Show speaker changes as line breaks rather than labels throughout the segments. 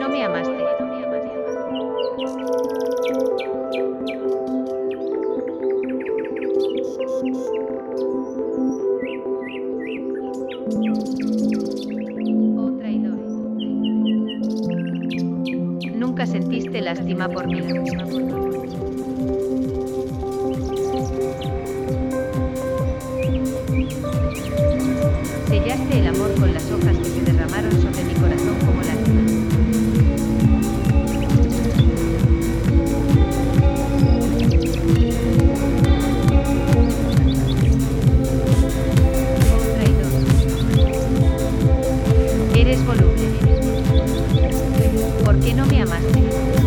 no me amaste. Oh, traidor. Nunca sentiste lástima por mí. Sellaste el amor con las hojas que se derramaron sobre mi corazón. ¿Por qué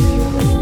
you.